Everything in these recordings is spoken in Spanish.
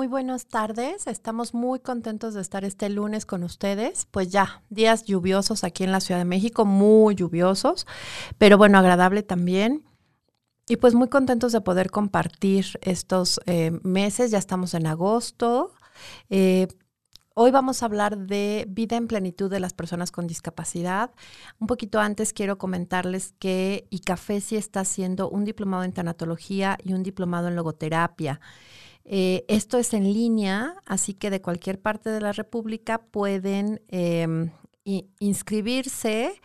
Muy buenas tardes. Estamos muy contentos de estar este lunes con ustedes. Pues ya, días lluviosos aquí en la Ciudad de México, muy lluviosos, pero bueno, agradable también. Y pues muy contentos de poder compartir estos eh, meses. Ya estamos en agosto. Eh, Hoy vamos a hablar de vida en plenitud de las personas con discapacidad. Un poquito antes quiero comentarles que ICAFESI está haciendo un diplomado en tanatología y un diplomado en logoterapia. Eh, esto es en línea, así que de cualquier parte de la República pueden em, inscribirse.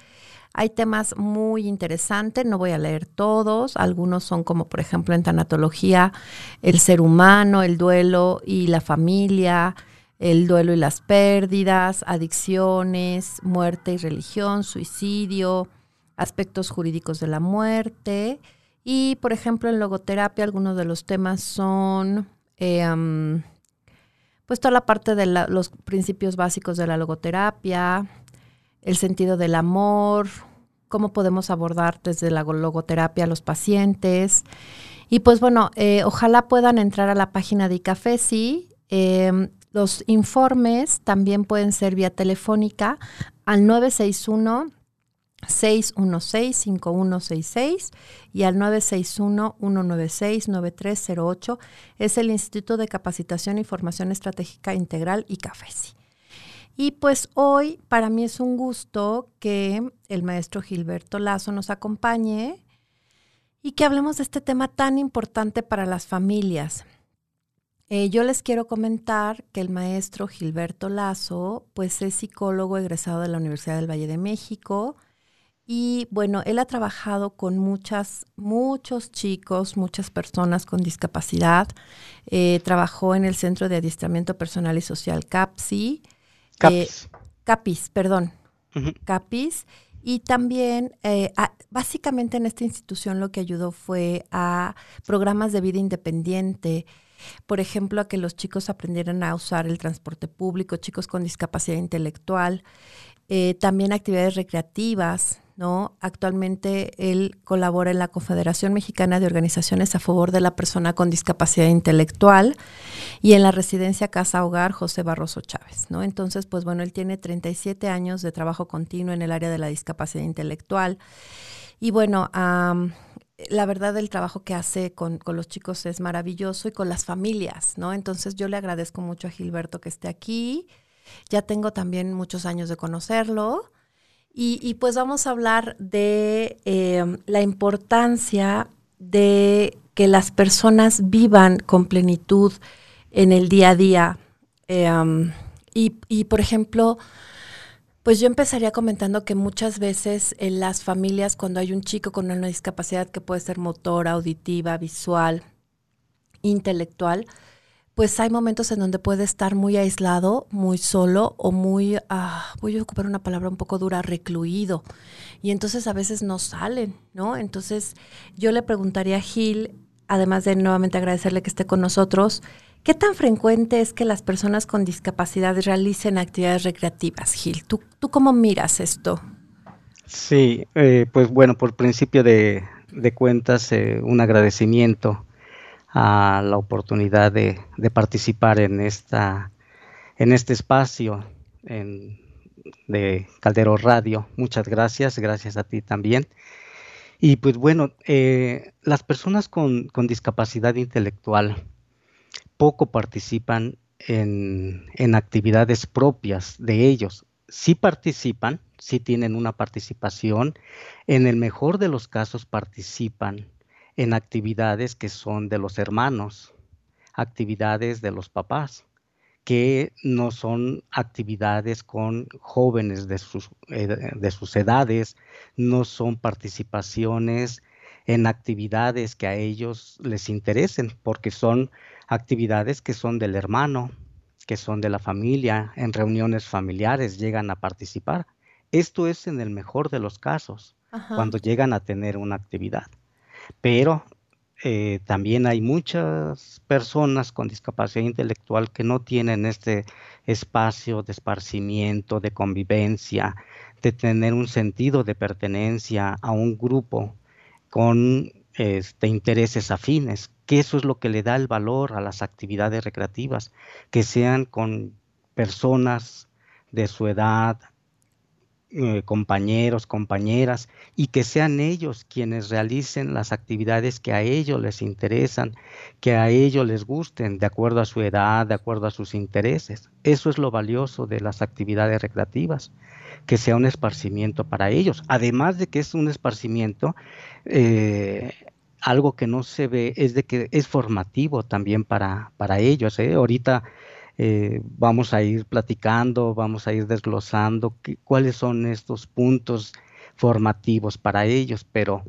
Hay temas muy interesantes, no voy a leer todos, algunos son como por ejemplo en tanatología, el ser humano, el duelo y la familia, el duelo y las pérdidas, adicciones, muerte y religión, suicidio, aspectos jurídicos de la muerte. Y, por ejemplo, en logoterapia algunos de los temas son, eh, pues, toda la parte de los principios básicos de la logoterapia, el sentido del amor, cómo podemos abordar desde la logoterapia a los pacientes. Y pues bueno, eh, ojalá puedan entrar a la página de ICAFESI. Eh, los informes también pueden ser vía telefónica al 961 616-5166 y al 961-196-9308 es el Instituto de Capacitación y Formación Estratégica Integral y CAFESI. Y pues hoy para mí es un gusto que el maestro Gilberto Lazo nos acompañe y que hablemos de este tema tan importante para las familias. Eh, yo les quiero comentar que el maestro Gilberto Lazo, pues es psicólogo egresado de la Universidad del Valle de México. Y bueno, él ha trabajado con muchas, muchos chicos, muchas personas con discapacidad. Eh, trabajó en el Centro de Adiestramiento Personal y Social CAPSI. CAPIS. Eh, CAPIS, perdón. CAPIS. Y también, básicamente en esta institución lo que ayudó fue a programas de vida independiente, por ejemplo, a que los chicos aprendieran a usar el transporte público, chicos con discapacidad intelectual, eh, también actividades recreativas, ¿no? Actualmente él colabora en la Confederación Mexicana de Organizaciones a favor de la persona con discapacidad intelectual y en la residencia Casa Hogar José Barroso Chávez, ¿no? Entonces, pues bueno, él tiene 37 años de trabajo continuo en el área de la discapacidad intelectual. Y bueno, la verdad el trabajo que hace con, los chicos es maravilloso y con las familias, ¿no? Entonces yo le agradezco mucho a Gilberto que esté aquí. Ya tengo también muchos años de conocerlo. Y, pues vamos a hablar de em, la importancia de que las personas vivan con plenitud en el día a día. Em, y, y, por ejemplo, pues yo empezaría comentando que muchas veces en las familias cuando hay un chico con una discapacidad que puede ser motora, auditiva, visual, intelectual, pues hay momentos en donde puede estar muy aislado, muy solo o muy, ah, voy a ocupar una palabra un poco dura, recluido. Y entonces a veces no salen, ¿no? Entonces yo le preguntaría a Gil, además de nuevamente agradecerle que esté con nosotros, ¿Qué tan frecuente es que las personas con discapacidad realicen actividades recreativas, Gil? ¿Tú, tú cómo miras esto? Sí, eh, pues bueno, por principio de, cuentas, eh, un agradecimiento a la oportunidad de, participar en, esta, en este espacio de Caldero Radio. Muchas gracias, gracias a ti también. Y pues bueno, eh, las personas con, con discapacidad intelectual, poco participan en, actividades propias de ellos. Sí participan, sí tienen una participación, en el mejor de los casos participan en actividades que son de los hermanos, actividades de los papás, que no son actividades con jóvenes de sus, eh, de sus edades, no son participaciones en actividades que a ellos les interesen, porque son actividades que son del hermano, que son de la familia, en reuniones familiares llegan a participar. Esto es en el mejor de los casos, cuando llegan a tener una actividad. Pero eh, también hay muchas personas con discapacidad intelectual que no tienen este espacio de esparcimiento, de convivencia, de tener un sentido de pertenencia a un grupo con este, intereses afines que eso es lo que le da el valor a las actividades recreativas, que sean con personas de su edad, eh, compañeros, compañeras, y que sean ellos quienes realicen las actividades que a ellos les interesan, que a ellos les gusten, de acuerdo a su edad, de acuerdo a sus intereses. Eso es lo valioso de las actividades recreativas, que sea un esparcimiento para ellos. Además de que es un esparcimiento, eh, algo que no se ve es de que es formativo también para, para ellos. ¿eh? Ahorita eh, vamos a ir platicando, vamos a ir desglosando cuáles son estos puntos formativos para ellos, pero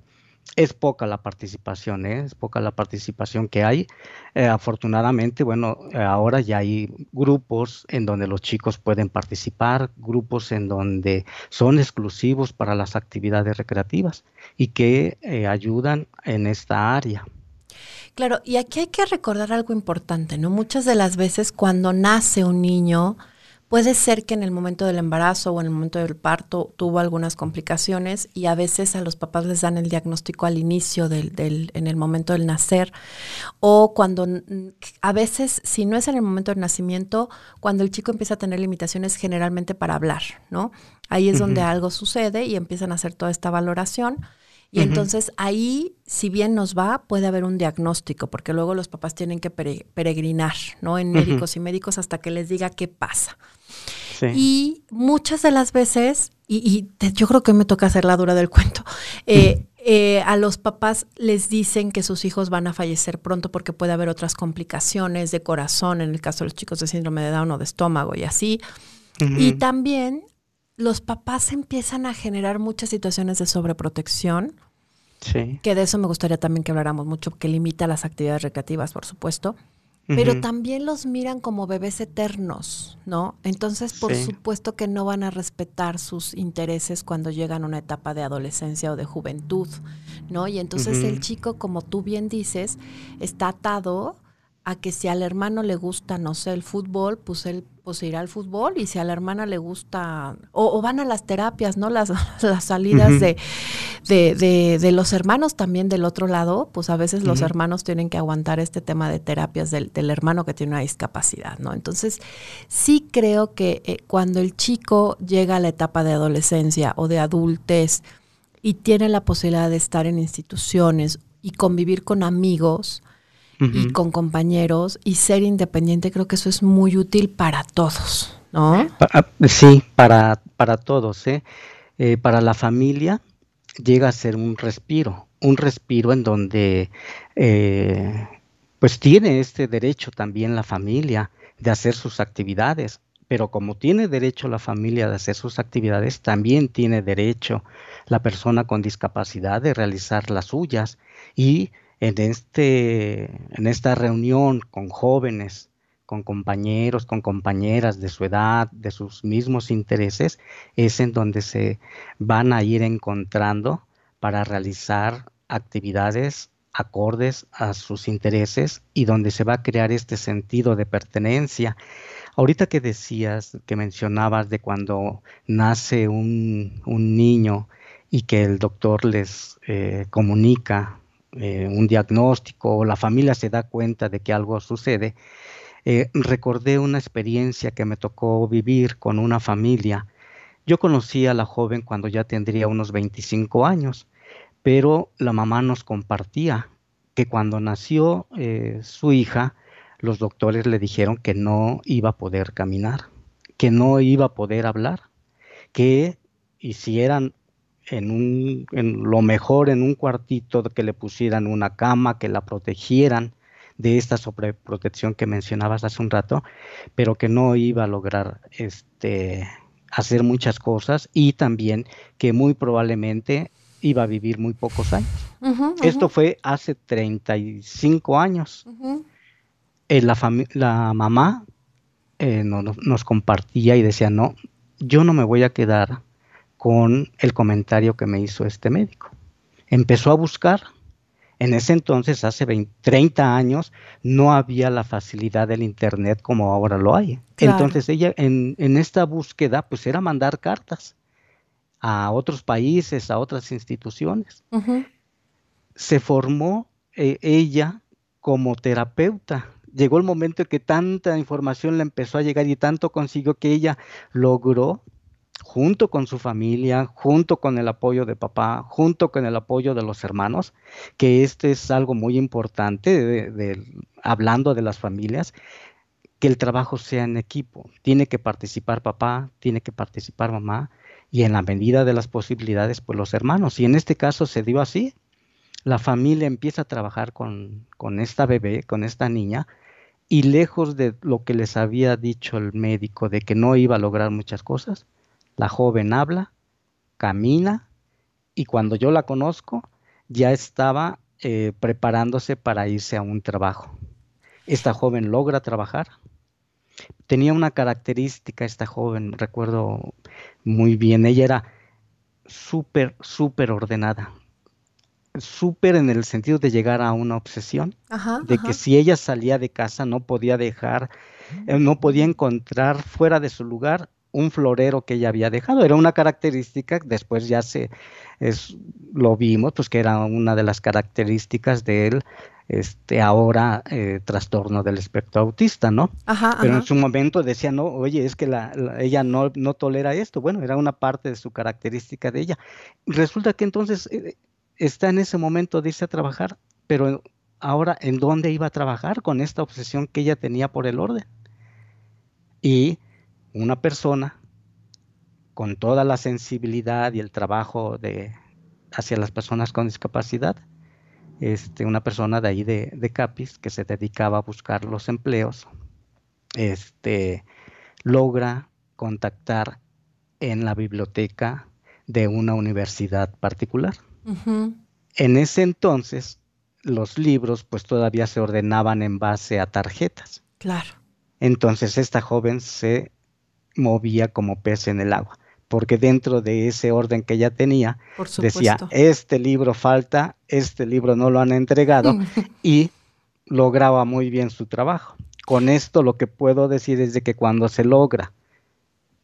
es poca la participación, ¿eh? es poca la participación que hay. Eh, afortunadamente, bueno, ahora ya hay grupos en donde los chicos pueden participar, grupos en donde son exclusivos para las actividades recreativas y que ayudan en esta área. Claro, y aquí hay que recordar algo importante, ¿no? Muchas de las veces cuando nace un niño, puede ser que en el momento del embarazo o en el momento del parto tuvo algunas complicaciones y a veces a los papás les dan el diagnóstico al inicio del, del en el momento del nacer o cuando a veces si no es en el momento del nacimiento cuando el chico empieza a tener limitaciones generalmente para hablar, ¿no? Ahí es donde algo sucede y empiezan a hacer toda esta valoración y entonces ahí, si bien nos va, puede haber un diagnóstico, porque luego los papás tienen que peregrinar, ¿no? En médicos y médicos hasta que les diga qué pasa. Y muchas de las veces, y, yo creo que me toca hacer la dura del cuento, eh, eh, a los papás les dicen que sus hijos van a fallecer pronto porque puede haber otras complicaciones de corazón, en el caso de los chicos de síndrome de Down o de estómago y así. Y también los papás empiezan a generar muchas situaciones de sobreprotección. Sí. Que de eso me gustaría también que habláramos mucho, que limita las actividades recreativas, por supuesto. Pero también los miran como bebés eternos, ¿no? Entonces, por supuesto que no van a respetar sus intereses cuando llegan a una etapa de adolescencia o de juventud, ¿no? Y entonces el chico, como tú bien dices, está atado a que si al hermano le gusta, no sé, el fútbol, pues él pues irá al fútbol y si a la hermana le gusta, o, van a las terapias, ¿no? Las, las salidas de, de, de, los hermanos también del otro lado, pues a veces los hermanos tienen que aguantar este tema de terapias del, del, hermano que tiene una discapacidad, ¿no? Entonces, sí creo que eh, cuando el chico llega a la etapa de adolescencia o de adultez y tiene la posibilidad de estar en instituciones y convivir con amigos, y con compañeros y ser independiente, creo que eso es muy útil para todos, ¿no? Ah, sí, para, para todos, ¿eh? ¿eh? para la familia llega a ser un respiro, un respiro en donde eh, pues tiene este derecho también la familia de hacer sus actividades, pero como tiene derecho la familia de hacer sus actividades, también tiene derecho la persona con discapacidad de realizar las suyas y en, este, en esta reunión con jóvenes, con compañeros, con compañeras de su edad, de sus mismos intereses, es en donde se van a ir encontrando para realizar actividades acordes a sus intereses y donde se va a crear este sentido de pertenencia. Ahorita que decías, que mencionabas de cuando nace un, niño y que el doctor les eh, comunica eh, un diagnóstico o la familia se da cuenta de que algo sucede, eh, recordé una experiencia que me tocó vivir con una familia. Yo conocí a la joven cuando ya tendría unos 25 años, pero la mamá nos compartía que cuando nació eh, su hija, los doctores le dijeron que no iba a poder caminar, que no iba a poder hablar, que hicieran en, un, en lo mejor en un cuartito que le pusieran una cama, que la protegieran de esta sobreprotección que mencionabas hace un rato, pero que no iba a lograr este, hacer muchas cosas y también que muy probablemente iba a vivir muy pocos años. Esto fue hace 35 años. Eh, la, la, mamá eh, nos compartía y decía, no, yo no me voy a quedar con el comentario que me hizo este médico. Empezó a buscar. En ese entonces, hace 30 años, no había la facilidad del Internet como ahora lo hay. Entonces ella en, esta búsqueda, pues era mandar cartas a otros países, a otras instituciones. Se formó eh, ella como terapeuta. Llegó el momento en que tanta información le empezó a llegar y tanto consiguió que ella logró junto con su familia, junto con el apoyo de papá, junto con el apoyo de los hermanos, que este es algo muy importante hablando de las familias, que el trabajo sea en equipo. Tiene que participar papá, tiene que participar mamá y en la medida de las posibilidades, pues los hermanos. Y en este caso se dio así. La familia empieza a trabajar con, con esta bebé, con esta niña, y lejos de lo que les había dicho el médico de que no iba a lograr muchas cosas, la joven habla, camina y cuando yo la conozco ya estaba eh, preparándose para irse a un trabajo. Esta joven logra trabajar. Tenía una característica esta joven, recuerdo muy bien, ella era súper, súper ordenada, súper en el sentido de llegar a una obsesión, de que si ella salía de casa no podía dejar, eh, no podía encontrar fuera de su lugar un florero que ella había dejado. Era una característica, después ya se es, lo vimos, pues que era una de las características de él, este, ahora eh, trastorno del espectro autista, ¿no? Pero en su momento decía, no, oye, es que la, ella no, no tolera esto. Bueno, era una parte de su característica de ella. Resulta que entonces eh, está en ese momento de irse a trabajar, pero ahora, ¿en dónde iba a trabajar con esta obsesión que ella tenía por el orden? Y una persona con toda la sensibilidad y el trabajo de, hacia las personas con discapacidad, este, una persona de ahí de, Capis que se dedicaba a buscar los empleos, este, logra contactar en la biblioteca de una universidad particular. En ese entonces, los libros pues todavía se ordenaban en base a tarjetas. Claro. Entonces esta joven se movía como pez en el agua, porque dentro de ese orden que ella tenía, decía, este libro falta, este libro no lo han entregado, y lograba muy bien su trabajo. Con esto lo que puedo decir es de que cuando se logra,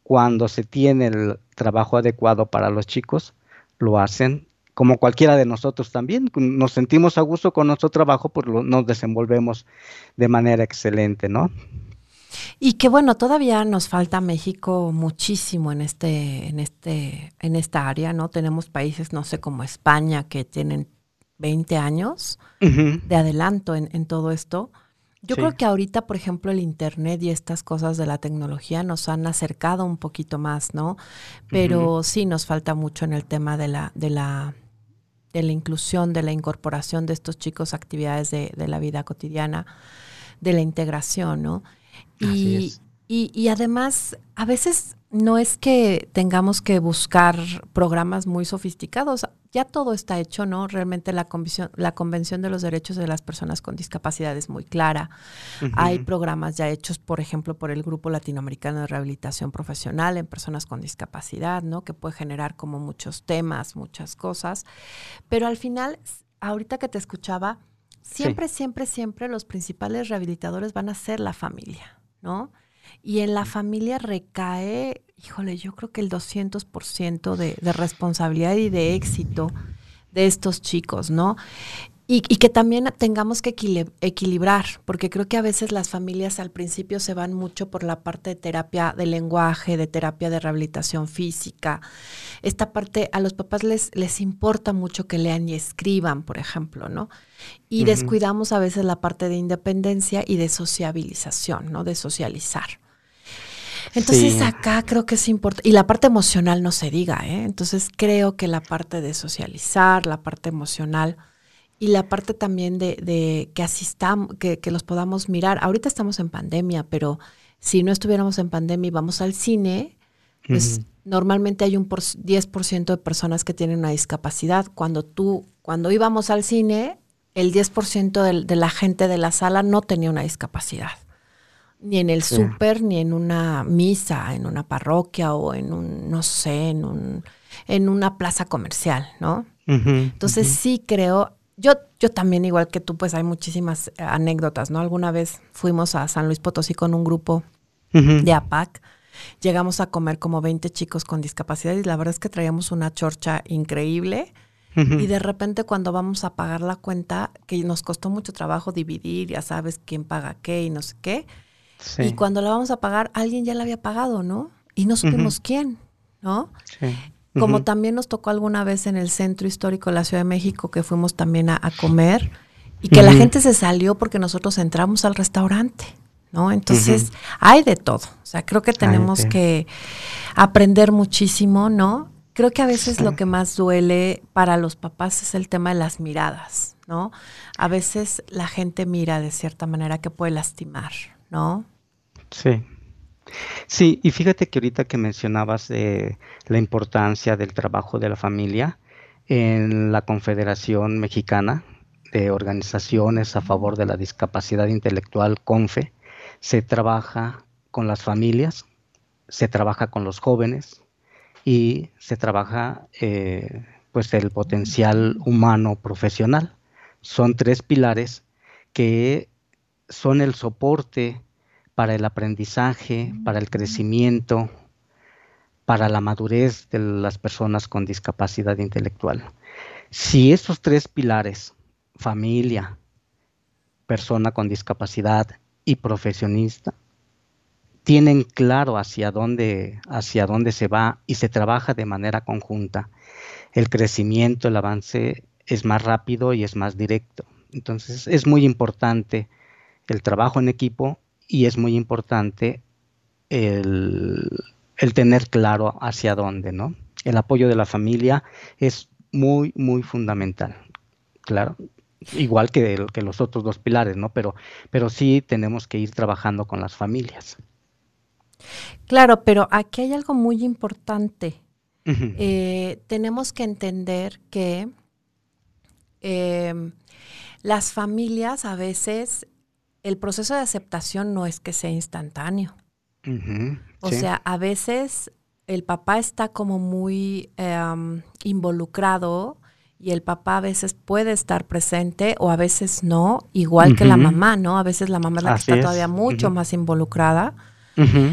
cuando se tiene el trabajo adecuado para los chicos, lo hacen como cualquiera de nosotros también. Nos sentimos a gusto con nuestro trabajo, pues nos desenvolvemos de manera excelente, ¿no? Y que bueno, todavía nos falta México muchísimo en este, en este, en esta área, ¿no? Tenemos países, no sé, como España, que tienen 20 años de adelanto en, todo esto. Yo creo que ahorita, por ejemplo, el Internet y estas cosas de la tecnología nos han acercado un poquito más, ¿no? Pero sí nos falta mucho en el tema de la, de la, de la inclusión, de la incorporación de estos chicos a actividades de, de la vida cotidiana, de la integración, ¿no? Y, y, además, a veces no es que tengamos que buscar programas muy sofisticados, ya todo está hecho, ¿no? Realmente la convención, la convención de los Derechos de las Personas con Discapacidad es muy clara. Hay programas ya hechos, por ejemplo, por el Grupo Latinoamericano de Rehabilitación Profesional en Personas con Discapacidad, ¿no? Que puede generar como muchos temas, muchas cosas. Pero al final, ahorita que te escuchaba, siempre, siempre, siempre los principales rehabilitadores van a ser la familia. ¿no? Y en la familia recae, híjole, yo creo que el 200% de, de responsabilidad y de éxito de estos chicos, ¿no? Y, que también tengamos que equilibrar, porque creo que a veces las familias al principio se van mucho por la parte de terapia de lenguaje, de terapia de rehabilitación física. Esta parte a los papás les, les importa mucho que lean y escriban, por ejemplo, ¿no? Y descuidamos a veces la parte de independencia y de sociabilización, ¿no? De socializar. Entonces acá creo que es importante, y la parte emocional no se diga, ¿eh? Entonces creo que la parte de socializar, la parte emocional y la parte también de, que asistamos, que, los podamos mirar. Ahorita estamos en pandemia, pero si no estuviéramos en pandemia y vamos al cine, pues normalmente hay un por, 10% de personas que tienen una discapacidad. Cuando tú, cuando íbamos al cine, el 10% de, de la gente de la sala no tenía una discapacidad. Ni en el súper, ni en una misa, en una parroquia o en un, no sé, en un, en una plaza comercial, ¿no? Entonces sí creo, yo, yo también, igual que tú, pues hay muchísimas eh, anécdotas, ¿no? Alguna vez fuimos a San Luis Potosí con un grupo de APAC. Llegamos a comer como 20 chicos con discapacidad y la verdad es que traíamos una chorcha increíble. Y de repente cuando vamos a pagar la cuenta, que nos costó mucho trabajo dividir, ya sabes quién paga qué y no sé qué. Y cuando la vamos a pagar, alguien ya la había pagado, ¿no? Y no supimos quién, ¿no? Como también nos tocó alguna vez en el centro histórico de la Ciudad de México que fuimos también a, comer y que la gente se salió porque nosotros entramos al restaurante, ¿no? Entonces, hay de todo. O sea, creo que tenemos que aprender muchísimo, ¿no? Creo que a veces lo que más duele para los papás es el tema de las miradas, ¿no? A veces la gente mira de cierta manera que puede lastimar, ¿no? Sí. Sí, y fíjate que ahorita que mencionabas la importancia del trabajo de la familia en la Confederación Mexicana de Organizaciones a favor de la discapacidad intelectual, CONFE, se trabaja con las familias, se trabaja con los jóvenes, y se trabaja eh, pues el potencial humano profesional. Son tres pilares que son el soporte para el aprendizaje, para el crecimiento, para la madurez de las personas con discapacidad intelectual. Si estos tres pilares, familia, persona con discapacidad y profesionista, tienen claro hacia dónde, hacia dónde se va y se trabaja de manera conjunta, el crecimiento, el avance es más rápido y es más directo. Entonces es muy importante el trabajo en equipo y es muy importante el, tener claro hacia dónde, ¿no? El apoyo de la familia es muy, muy fundamental. Claro, igual que, que los otros dos pilares, ¿no? Pero, pero sí tenemos que ir trabajando con las familias. Claro, pero aquí hay algo muy importante. Eh, tenemos que entender que em, las familias a veces, el proceso de aceptación no es que sea instantáneo. o sea, a veces el papá está como muy em, involucrado y el papá a veces puede estar presente o a veces no, igual que la mamá, ¿no? A veces la mamá es la que está todavía mucho más involucrada.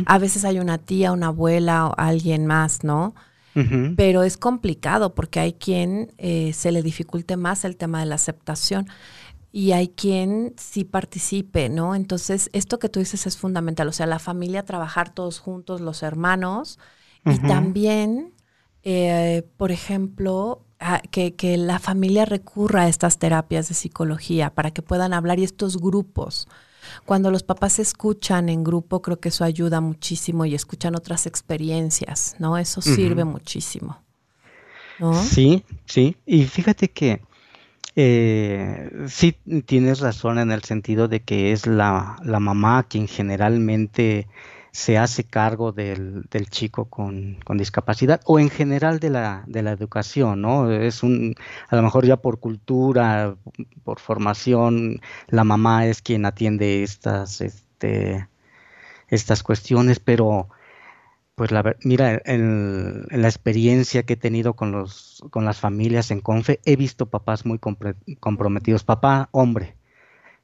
A veces hay una tía, una abuela o alguien más, ¿no? Pero es complicado porque hay quien eh, se le dificulte más el tema de la aceptación y hay quien sí participe, ¿no? Entonces, esto que tú dices es fundamental, o sea, la familia, trabajar todos juntos, los hermanos, y también, eh, por ejemplo, que, que, la familia recurra a estas terapias de psicología para que puedan hablar y estos grupos. Cuando los papás escuchan en grupo, creo que eso ayuda muchísimo y escuchan otras experiencias, ¿no? Eso sirve muchísimo. Sí, sí. Y fíjate que eh, sí tienes razón en el sentido de que es la, la mamá quien generalmente se hace cargo del, chico con, discapacidad o en general de la, de la educación, ¿no? Es un, a lo mejor ya por cultura, por formación, la mamá es quien atiende estas, este, estas cuestiones, pero pues la, mira, en, la experiencia que he tenido con, los, con las familias en Confe, he visto papás muy comprometidos, papá, hombre,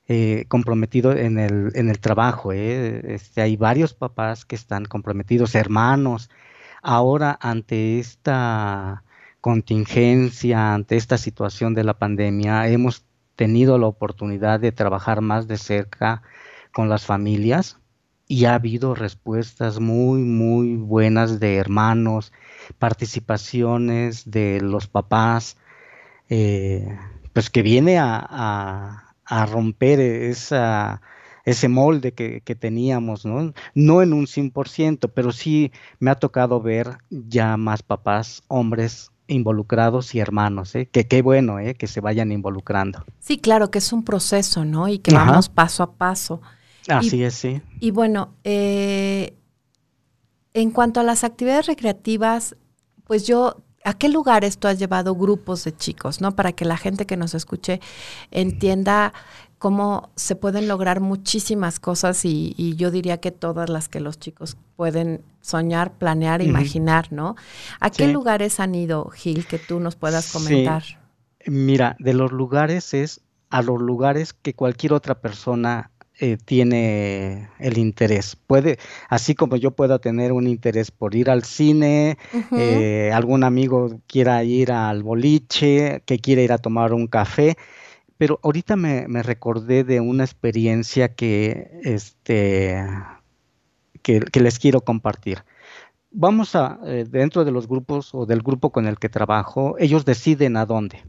eh, comprometido en el, en el trabajo. ¿eh? Este, hay varios papás que están comprometidos, hermanos. Ahora, ante esta contingencia, ante esta situación de la pandemia, hemos tenido la oportunidad de trabajar más de cerca con las familias y ha habido respuestas muy, muy buenas de hermanos, participaciones de los papás, eh, pues que viene a a romper esa, ese molde que, teníamos, ¿no? No en un 100%, pero sí me ha tocado ver ya más papás, hombres involucrados y hermanos, ¿eh? que qué bueno ¿eh? que se vayan involucrando. Sí, claro, que es un proceso, ¿no? Y que vamos paso a paso. Así es, sí. Y bueno, eh, en cuanto a las actividades recreativas, pues yo ¿A qué lugares tú has llevado grupos de chicos, no? Para que la gente que nos escuche entienda cómo se pueden lograr muchísimas cosas y, yo diría que todas las que los chicos pueden soñar, planear, imaginar, ¿no? ¿A qué lugares han ido, Gil, que tú nos puedas comentar? Mira, de los lugares es a los lugares que cualquier otra persona eh, tiene el interés. Puede, así como yo pueda tener un interés por ir al cine, eh, algún amigo quiera ir al boliche, que quiera ir a tomar un café, pero ahorita me, recordé de una experiencia que, este, que, les quiero compartir. Vamos a, eh, dentro de los grupos o del grupo con el que trabajo, ellos deciden a dónde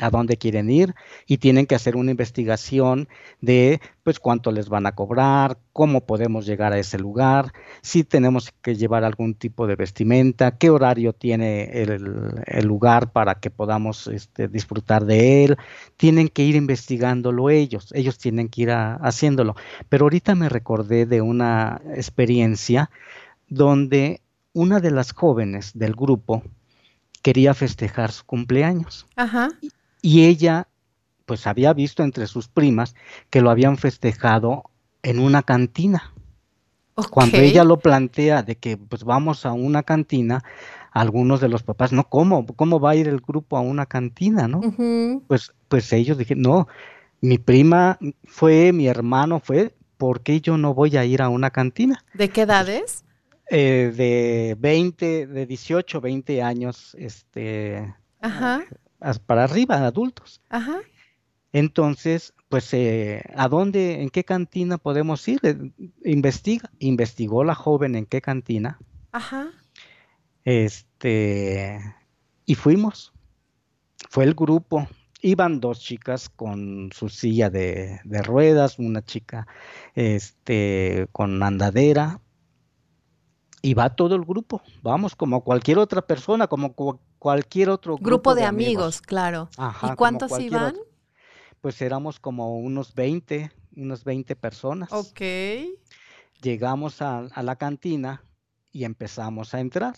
a dónde quieren ir y tienen que hacer una investigación de pues cuánto les van a cobrar, cómo podemos llegar a ese lugar, si tenemos que llevar algún tipo de vestimenta, qué horario tiene el, lugar para que podamos este, disfrutar de él. Tienen que ir investigándolo ellos, ellos tienen que ir haciéndolo. Pero ahorita me recordé de una experiencia donde una de las jóvenes del grupo quería festejar su cumpleaños. Ajá y ella pues había visto entre sus primas que lo habían festejado en una cantina. Cuando ella lo plantea de que pues vamos a una cantina, algunos de los papás, no, ¿cómo? ¿Cómo va a ir el grupo a una cantina, no? Pues, pues ellos dijeron, no, mi prima fue, mi hermano fue, ¿por qué yo no voy a ir a una cantina? ¿De qué edades? Eh, de 20, de 18, 20 años, este, Ajá para arriba, adultos. Ajá. Entonces, pues, eh, ¿a dónde, en qué cantina podemos ir? Eh, investiga, investigó la joven en qué cantina. Ajá. Este, y fuimos. Fue el grupo. Iban dos chicas con su silla de, de ruedas, una chica este, con andadera, y va todo el grupo, vamos, como cualquier otra persona, como cualquier otro grupo, de, amigos, claro. ¿Y cuántos iban? Pues éramos como unos 20, unos 20 personas. Ok. Llegamos a, la cantina y empezamos a entrar.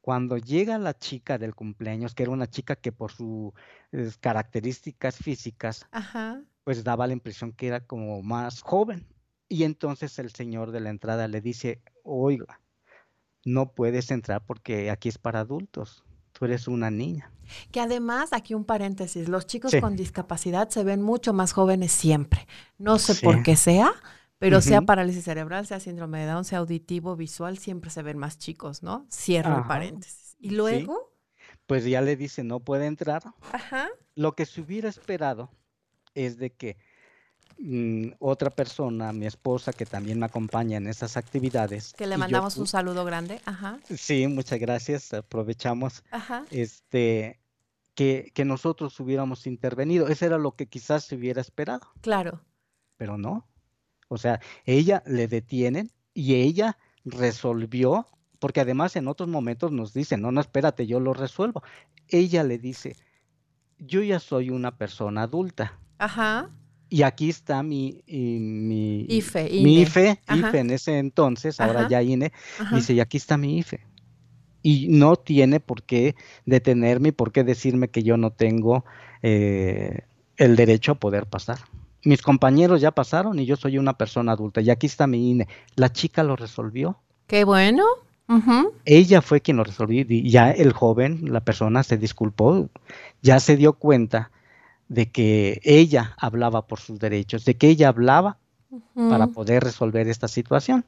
Cuando llega la chica del cumpleaños, que era una chica que por sus características físicas, pues daba la impresión que era como más joven. Y entonces el señor de la entrada le dice, oiga, no puedes entrar porque aquí es para adultos tú eres una niña. Que además, aquí un paréntesis, los chicos con discapacidad se ven mucho más jóvenes siempre. No sé por qué sea, pero sea parálisis cerebral, sea síndrome de Down, sea auditivo, visual, siempre se ven más chicos, ¿no? Cierro el paréntesis. Y luego... Pues ya le dice, no puede entrar. Ajá. Lo que se hubiera esperado es de que Mm, otra persona, mi esposa, que también me acompaña en esas actividades. Que le mandamos un saludo grande. Ajá. Sí, muchas gracias. Aprovechamos. Ajá. Este, que, que nosotros hubiéramos intervenido. Eso era lo que quizás se hubiera esperado. Claro. Pero no. O sea, ella le detienen y ella resolvió, porque además en otros momentos nos dice, no, no, espérate, yo lo resuelvo. Ella le dice, yo ya soy una persona adulta. Ajá y aquí está mi, mi IFE, mi IFE, IFE en ese entonces, ahora ya INE, dice, y aquí está mi IFE. Y no tiene por qué detenerme y por qué decirme que yo no tengo eh, el derecho a poder pasar. Mis compañeros ya pasaron y yo soy una persona adulta y aquí está mi INE. La chica lo resolvió. Qué bueno. Ella fue quien lo resolvió y ya el joven, la persona se disculpó, ya se dio cuenta de que ella hablaba por sus derechos, de que ella hablaba para poder resolver esta situación.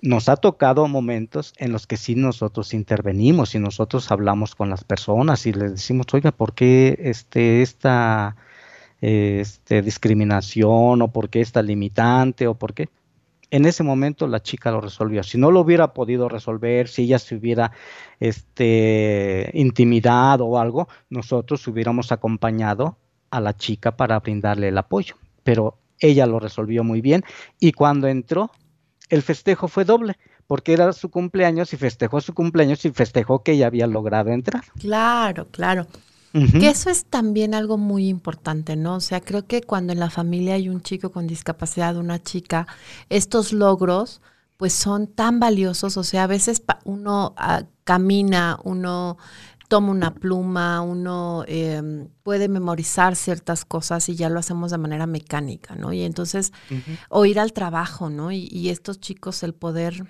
Nos ha tocado momentos en los que sí nosotros intervenimos y nosotros hablamos con las personas y les decimos, oiga, ¿por qué este, esta este, discriminación o por qué esta limitante o por qué? En ese momento la chica lo resolvió. Si no lo hubiera podido resolver, si ella se hubiera este, intimidado o algo, nosotros hubiéramos acompañado a la chica para brindarle el apoyo. Pero ella lo resolvió muy bien y cuando entró, el festejo fue doble, porque era su cumpleaños y festejó su cumpleaños y festejó que ella había logrado entrar. Claro, claro. Que eso es también algo muy importante, ¿no? O sea, creo que cuando en la familia hay un chico con discapacidad, una chica, estos logros pues son tan valiosos, o sea, a veces uno ah, camina, uno toma una pluma, uno em, puede memorizar ciertas cosas y ya lo hacemos de manera mecánica, ¿no? Y entonces, o ir al trabajo, ¿no? Y, y estos chicos, el poder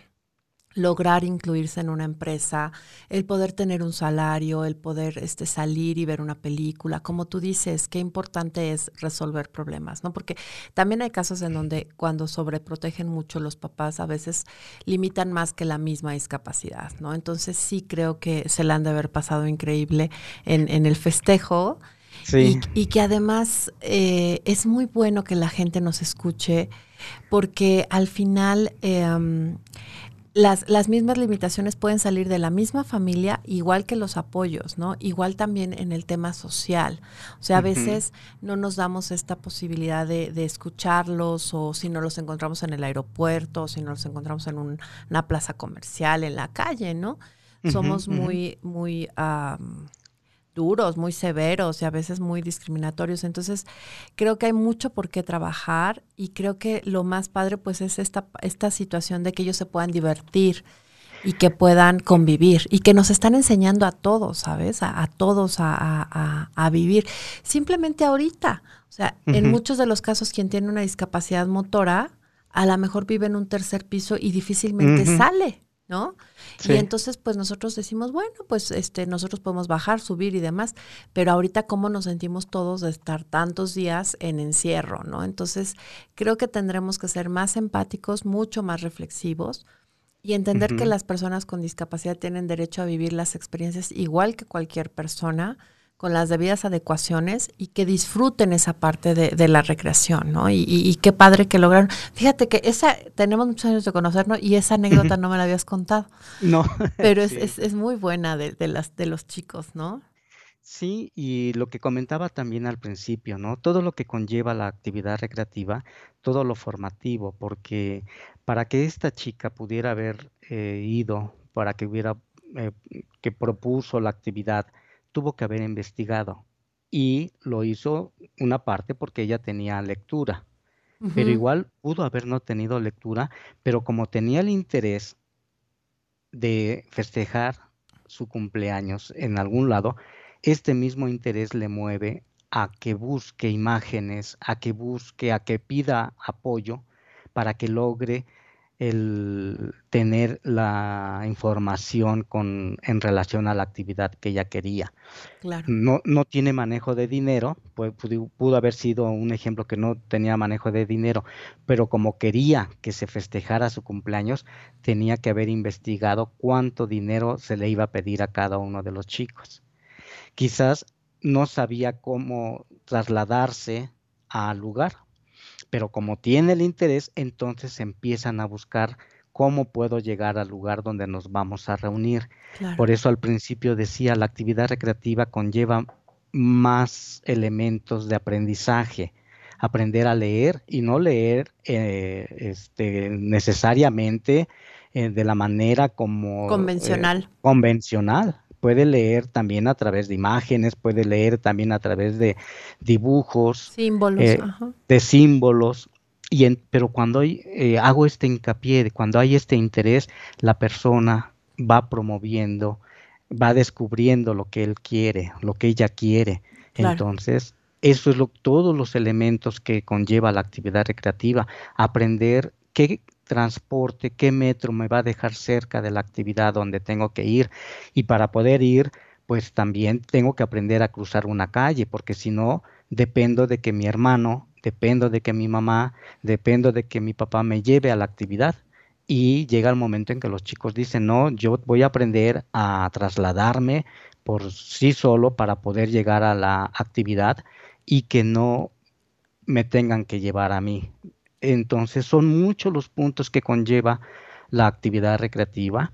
lograr incluirse en una empresa, el poder tener un salario, el poder este, salir y ver una película. Como tú dices, qué importante es resolver problemas, ¿no? Porque también hay casos en donde cuando sobreprotegen mucho los papás, a veces limitan más que la misma discapacidad, ¿no? Entonces sí creo que se le han de haber pasado increíble en, en el festejo. Sí. Y, que además eh, es muy bueno que la gente nos escuche porque al final eh, las, las, mismas limitaciones pueden salir de la misma familia, igual que los apoyos, ¿no? Igual también en el tema social. O sea, a veces no nos damos esta posibilidad de, de, escucharlos o si no los encontramos en el aeropuerto, o si no los encontramos en una plaza comercial, en la calle, ¿no? Somos muy, muy duros, muy severos y a veces muy discriminatorios. Entonces, creo que hay mucho por qué trabajar y creo que lo más padre pues es esta, esta situación de que ellos se puedan divertir y que puedan convivir y que nos están enseñando a todos, ¿sabes? A, todos a, vivir. Simplemente ahorita, o sea, en muchos de los casos quien tiene una discapacidad motora, a lo mejor vive en un tercer piso y difícilmente sale. ¿No? Y entonces, pues nosotros decimos, bueno, pues este, nosotros podemos bajar, subir y demás, pero ahorita cómo nos sentimos todos de estar tantos días en encierro, ¿no? Entonces, creo que tendremos que ser más empáticos, mucho más reflexivos y entender que las personas con discapacidad tienen derecho a vivir las experiencias igual que cualquier persona con las debidas adecuaciones y que disfruten esa parte de, la recreación, ¿no? Y, qué padre que lograron. Fíjate que esa, tenemos muchos años de conocernos y esa anécdota no me la habías contado. No. Pero es, es, muy buena de, de, las, de los chicos, ¿no? Sí, y lo que comentaba también al principio, ¿no? Todo lo que conlleva la actividad recreativa, todo lo formativo, porque para que esta chica pudiera haber eh, ido, para que hubiera, eh, que propuso la actividad, tuvo que haber investigado y lo hizo una parte porque ella tenía lectura, pero igual pudo haber no tenido lectura, pero como tenía el interés de festejar su cumpleaños en algún lado, este mismo interés le mueve a que busque imágenes, a que busque, a que pida apoyo para que logre el tener la información con, en relación a la actividad que ella quería. No, no tiene manejo de dinero, pudo, haber sido un ejemplo que no tenía manejo de dinero, pero como quería que se festejara su cumpleaños, tenía que haber investigado cuánto dinero se le iba a pedir a cada uno de los chicos. Quizás no sabía cómo trasladarse al lugar pero como tiene el interés, entonces empiezan a buscar cómo puedo llegar al lugar donde nos vamos a reunir. Por eso al principio decía, la actividad recreativa conlleva más elementos de aprendizaje, aprender a leer y no leer eh, este, necesariamente eh, de la manera como... Eh, convencional. Puede leer también a través de imágenes, puede leer también a través de dibujos, símbolos, eh, de símbolos. Y pero cuando eh, hago este hincapié, cuando hay este interés, la persona va promoviendo, va descubriendo lo que él quiere, lo que ella quiere. Entonces, eso es lo, todos los elementos que conlleva la actividad recreativa, aprender qué transporte, qué metro me va a dejar cerca de la actividad donde tengo que ir. Y para poder ir, pues también tengo que aprender a cruzar una calle, porque si no, dependo de que mi hermano, dependo de que mi mamá, dependo de que mi papá me lleve a la actividad. Y llega el momento en que los chicos dicen, no, yo voy a aprender a trasladarme por sí solo para poder llegar a la actividad y que no me tengan que llevar a mí. Entonces son muchos los puntos que conlleva la actividad recreativa.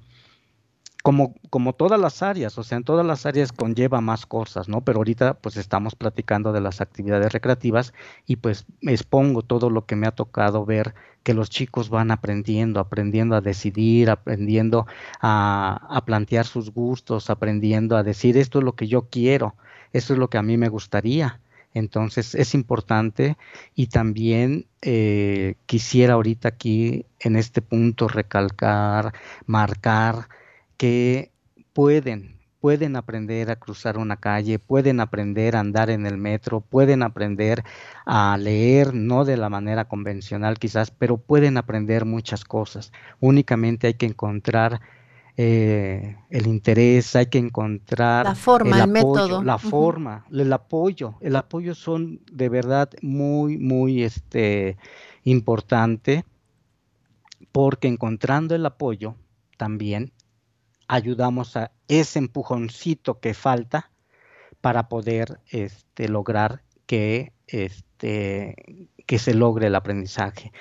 Como, como todas las áreas, o sea, en todas las áreas conlleva más cosas, ¿no? Pero ahorita pues estamos platicando de las actividades recreativas y pues expongo todo lo que me ha tocado ver que los chicos van aprendiendo, aprendiendo a decidir, aprendiendo a, a plantear sus gustos, aprendiendo a decir esto es lo que yo quiero, esto es lo que a mí me gustaría entonces es importante y también eh, quisiera ahorita aquí en este punto recalcar, marcar que pueden, pueden aprender a cruzar una calle, pueden aprender a andar en el metro, pueden aprender a leer, no de la manera convencional quizás, pero pueden aprender muchas cosas. Únicamente hay que encontrar eh, el interés, hay que encontrar la forma, el, método, la forma, el apoyo. El apoyo son de verdad muy, muy este, importante porque encontrando el apoyo también ayudamos a ese empujoncito que falta para poder este, lograr que, este, que se logre el aprendizaje.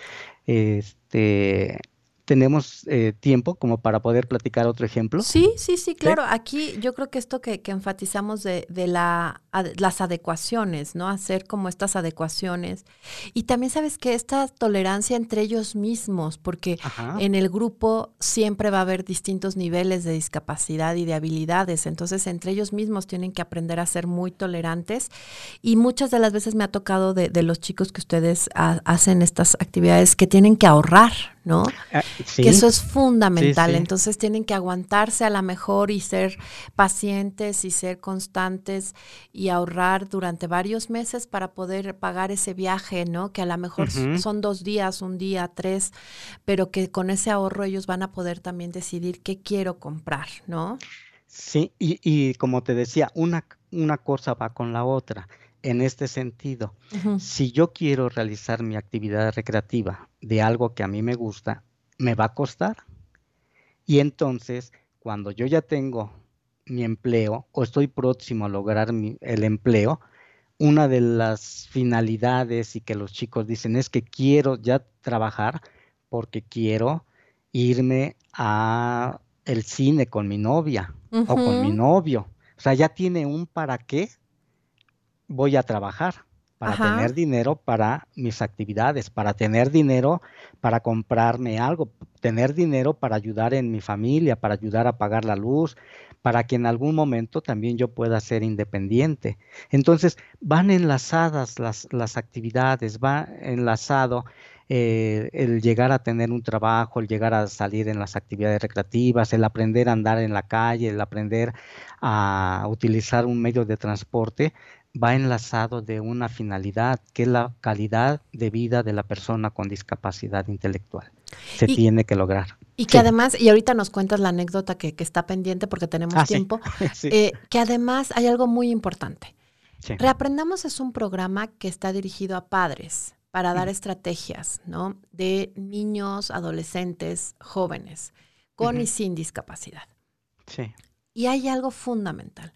Este, tenemos eh, tiempo como para poder platicar otro ejemplo. Sí, sí, sí, claro. Aquí yo creo que esto que, enfatizamos de, la, las adecuaciones, ¿no? Hacer como estas adecuaciones. Y también sabes que esta tolerancia entre ellos mismos, porque en el grupo siempre va a haber distintos niveles de discapacidad y de habilidades. Entonces, entre ellos mismos tienen que aprender a ser muy tolerantes. Y muchas de las veces me ha tocado de, de los chicos que ustedes hacen estas actividades que tienen que ahorrar, ¿no? Ah, que eso es fundamental. Entonces tienen que aguantarse a la mejor y ser pacientes y ser constantes y ahorrar durante varios meses para poder pagar ese viaje, ¿no? Que a lo mejor son dos días, un día, tres, pero que con ese ahorro ellos van a poder también decidir qué quiero comprar, ¿no? Sí, y, y como te decía, una, una cosa va con la otra en este sentido. Si yo quiero realizar mi actividad recreativa de algo que a mí me gusta, me va a costar. Y entonces, cuando yo ya tengo mi empleo o estoy próximo a lograr el empleo, una de las finalidades y que los chicos dicen es que quiero ya trabajar porque quiero irme a el cine con mi novia o con mi novio. O sea, ya tiene un para qué voy a trabajar para tener dinero para mis actividades, para tener dinero para comprarme algo, tener dinero para ayudar en mi familia, para ayudar a pagar la luz, para que en algún momento también yo pueda ser independiente. Entonces, van enlazadas las, las actividades, va enlazado eh, el llegar a tener un trabajo, el llegar a salir en las actividades recreativas, el aprender a andar en la calle, el aprender a utilizar un medio de transporte, va enlazado de una finalidad, que es la calidad de vida de la persona con discapacidad intelectual. Se tiene que lograr. Y que además, y ahorita nos cuentas la anécdota que, está pendiente porque tenemos ah, tiempo, eh, que además hay algo muy importante. Reaprendamos es un programa que está dirigido a padres para dar estrategias, ¿no? De niños, adolescentes, jóvenes, con y sin discapacidad. Sí. Y hay algo fundamental.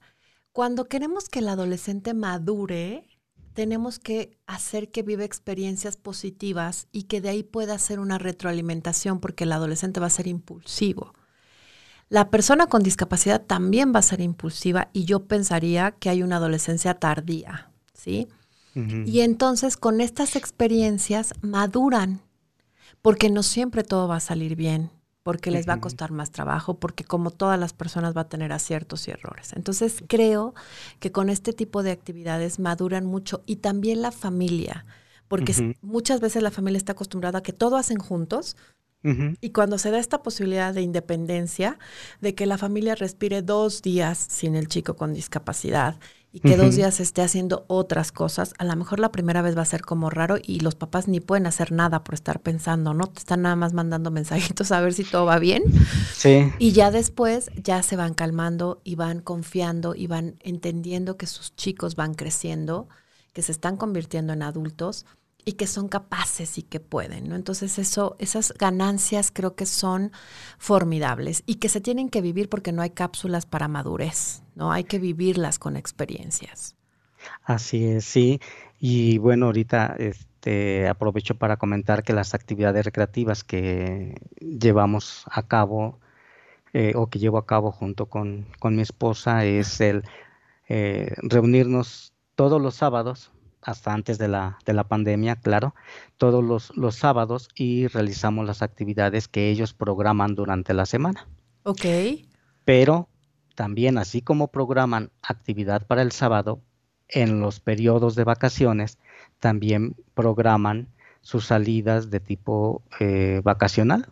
Cuando queremos que el adolescente madure, tenemos que hacer que viva experiencias positivas y que de ahí pueda hacer una retroalimentación porque el adolescente va a ser impulsivo. La persona con discapacidad también va a ser impulsiva y yo pensaría que hay una adolescencia tardía, ¿sí? Y entonces con estas experiencias maduran, porque no siempre todo va a salir bien porque les va a costar más trabajo, porque como todas las personas va a tener aciertos y errores. Entonces creo que con este tipo de actividades maduran mucho y también la familia, porque muchas veces la familia está acostumbrada a que todo hacen juntos. Y cuando se da esta posibilidad de independencia, de que la familia respire dos días sin el chico con discapacidad y que dos días esté haciendo otras cosas, a lo mejor la primera vez va a ser como raro y los papás ni pueden hacer nada por estar pensando, ¿no? Te están nada más mandando mensajitos a ver si todo va bien. Sí. Y ya después ya se van calmando y van confiando y van entendiendo que sus chicos van creciendo, que se están convirtiendo en adultos y que son capaces y que pueden, ¿no? Entonces eso, esas ganancias creo que son formidables y que se tienen que vivir porque no hay cápsulas para madurez, ¿no? Hay que vivirlas con experiencias. Así es, sí. Y bueno, ahorita este, aprovecho para comentar que las actividades recreativas que llevamos a cabo eh, o que llevo a cabo junto con, mi esposa es el eh, reunirnos todos los sábados hasta antes de la, de la pandemia, claro, todos los, los, sábados y realizamos las actividades que ellos programan durante la semana. Ok. Pero también, así como programan actividad para el sábado, en los periodos de vacaciones también programan sus salidas de tipo eh, vacacional,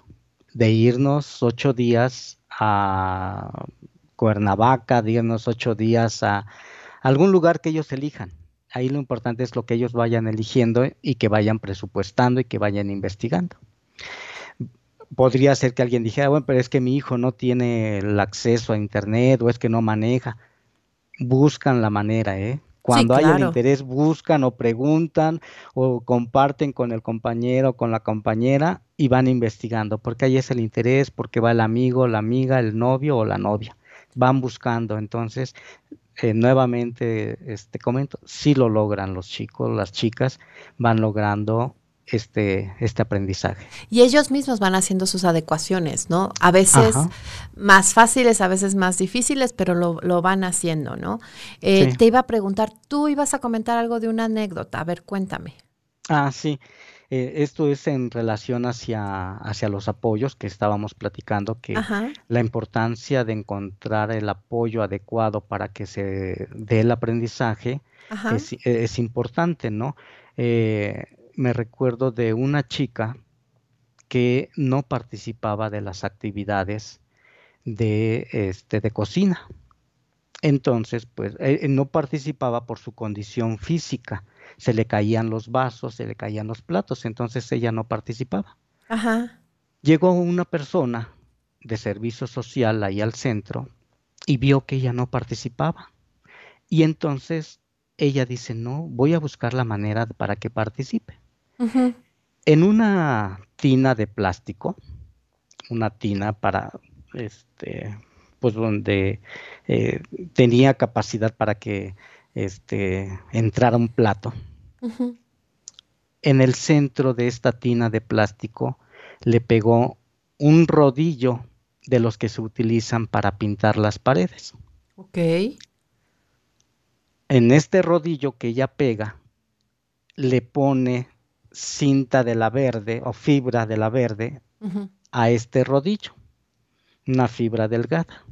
de irnos ocho días a Cuernavaca, díganos ocho días a algún lugar que ellos elijan. Ahí lo importante es lo que ellos vayan eligiendo y que vayan presupuestando y que vayan investigando. Podría ser que alguien dijera, bueno, pero es que mi hijo no tiene el acceso a Internet o es que no maneja. Buscan la manera, ¿eh? Cuando hay el interés, buscan o preguntan o comparten con el compañero o con la compañera y van investigando, porque ahí es el interés, porque va el amigo, la amiga, el novio o la novia. Van buscando. Entonces, eh, nuevamente, este comento, si lo logran los chicos, las chicas, van logrando este, este aprendizaje. Y ellos mismos van haciendo sus adecuaciones, ¿no? A veces más fáciles, a veces más difíciles, pero lo, van haciendo, ¿no? Eh, te iba a preguntar, tú ibas a comentar algo de una anécdota, a ver, cuéntame. Ah, sí. Eh, esto es en relación hacia, hacia los apoyos que estábamos platicando, que la importancia de encontrar el apoyo adecuado para que se dé el aprendizaje es, es, importante, ¿no? Eh, me recuerdo de una chica que no participaba de las actividades de, este, de cocina. Entonces, pues eh, no participaba por su condición física. Se le caían los vasos, se le caían los platos, entonces ella no participaba. Llegó una persona de servicio social ahí al centro y vio que ella no participaba. Y entonces ella dice, no, voy a buscar la manera para que participe. En una tina de plástico, una tina para, este, pues donde eh, tenía capacidad para que este, entrara un plato. En el centro de esta tina de plástico le pegó un rodillo de los que se utilizan para pintar las paredes. Ok. En este rodillo que ella pega, le pone cinta de la verde o fibra de la verde a este rodillo, una fibra delgada.